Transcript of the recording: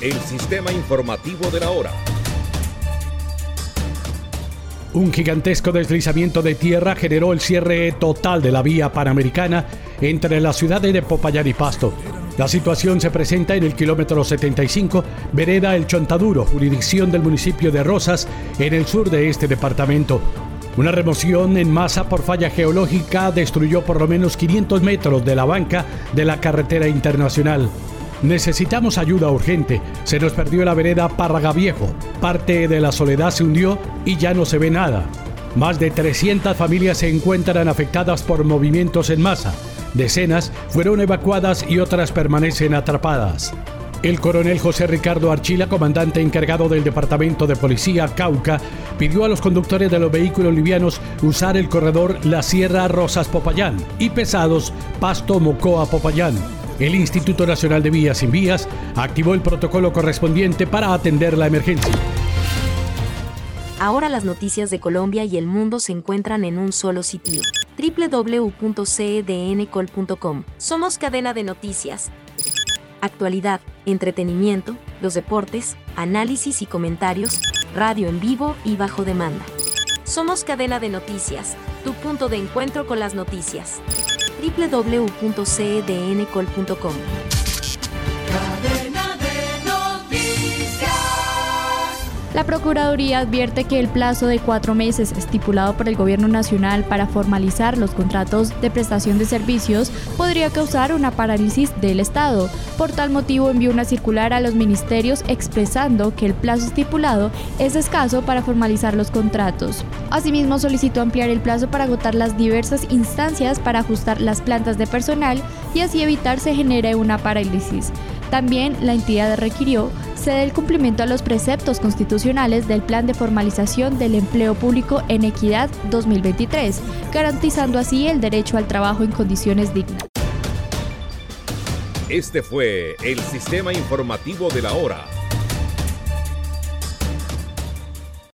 el sistema informativo de la hora. Un gigantesco deslizamiento de tierra generó el cierre total de la vía panamericana entre las ciudades de Popayán y Pasto. La situación se presenta en el kilómetro 75, vereda El Chontaduro, jurisdicción del municipio de Rosas, en el sur de este departamento. Una remoción en masa por falla geológica destruyó por lo menos 500 metros de la banca de la carretera internacional. Necesitamos ayuda urgente. Se nos perdió la vereda Párraga Viejo. Parte de la soledad se hundió y ya no se ve nada. Más de 300 familias se encuentran afectadas por movimientos en masa. Decenas fueron evacuadas y otras permanecen atrapadas. El coronel José Ricardo Archila, comandante encargado del Departamento de Policía Cauca, pidió a los conductores de los vehículos livianos usar el corredor La Sierra Rosas Popayán y pesados Pasto Mocoa Popayán. El Instituto Nacional de Vías Sin Vías activó el protocolo correspondiente para atender la emergencia. Ahora las noticias de Colombia y el mundo se encuentran en un solo sitio. www.cdncol.com. Somos cadena de noticias actualidad, entretenimiento, los deportes, análisis y comentarios, radio en vivo y bajo demanda. Somos cadena de noticias, tu punto de encuentro con las noticias. www.cdncol.com La Procuraduría advierte que el plazo de cuatro meses estipulado por el Gobierno Nacional para formalizar los contratos de prestación de servicios podría causar una parálisis del Estado. Por tal motivo envió una circular a los ministerios expresando que el plazo estipulado es escaso para formalizar los contratos. Asimismo solicitó ampliar el plazo para agotar las diversas instancias para ajustar las plantas de personal y así evitar se genere una parálisis. También la entidad requirió ceder el cumplimiento a los preceptos constitucionales del Plan de Formalización del Empleo Público en Equidad 2023, garantizando así el derecho al trabajo en condiciones dignas. Este fue el sistema informativo de la hora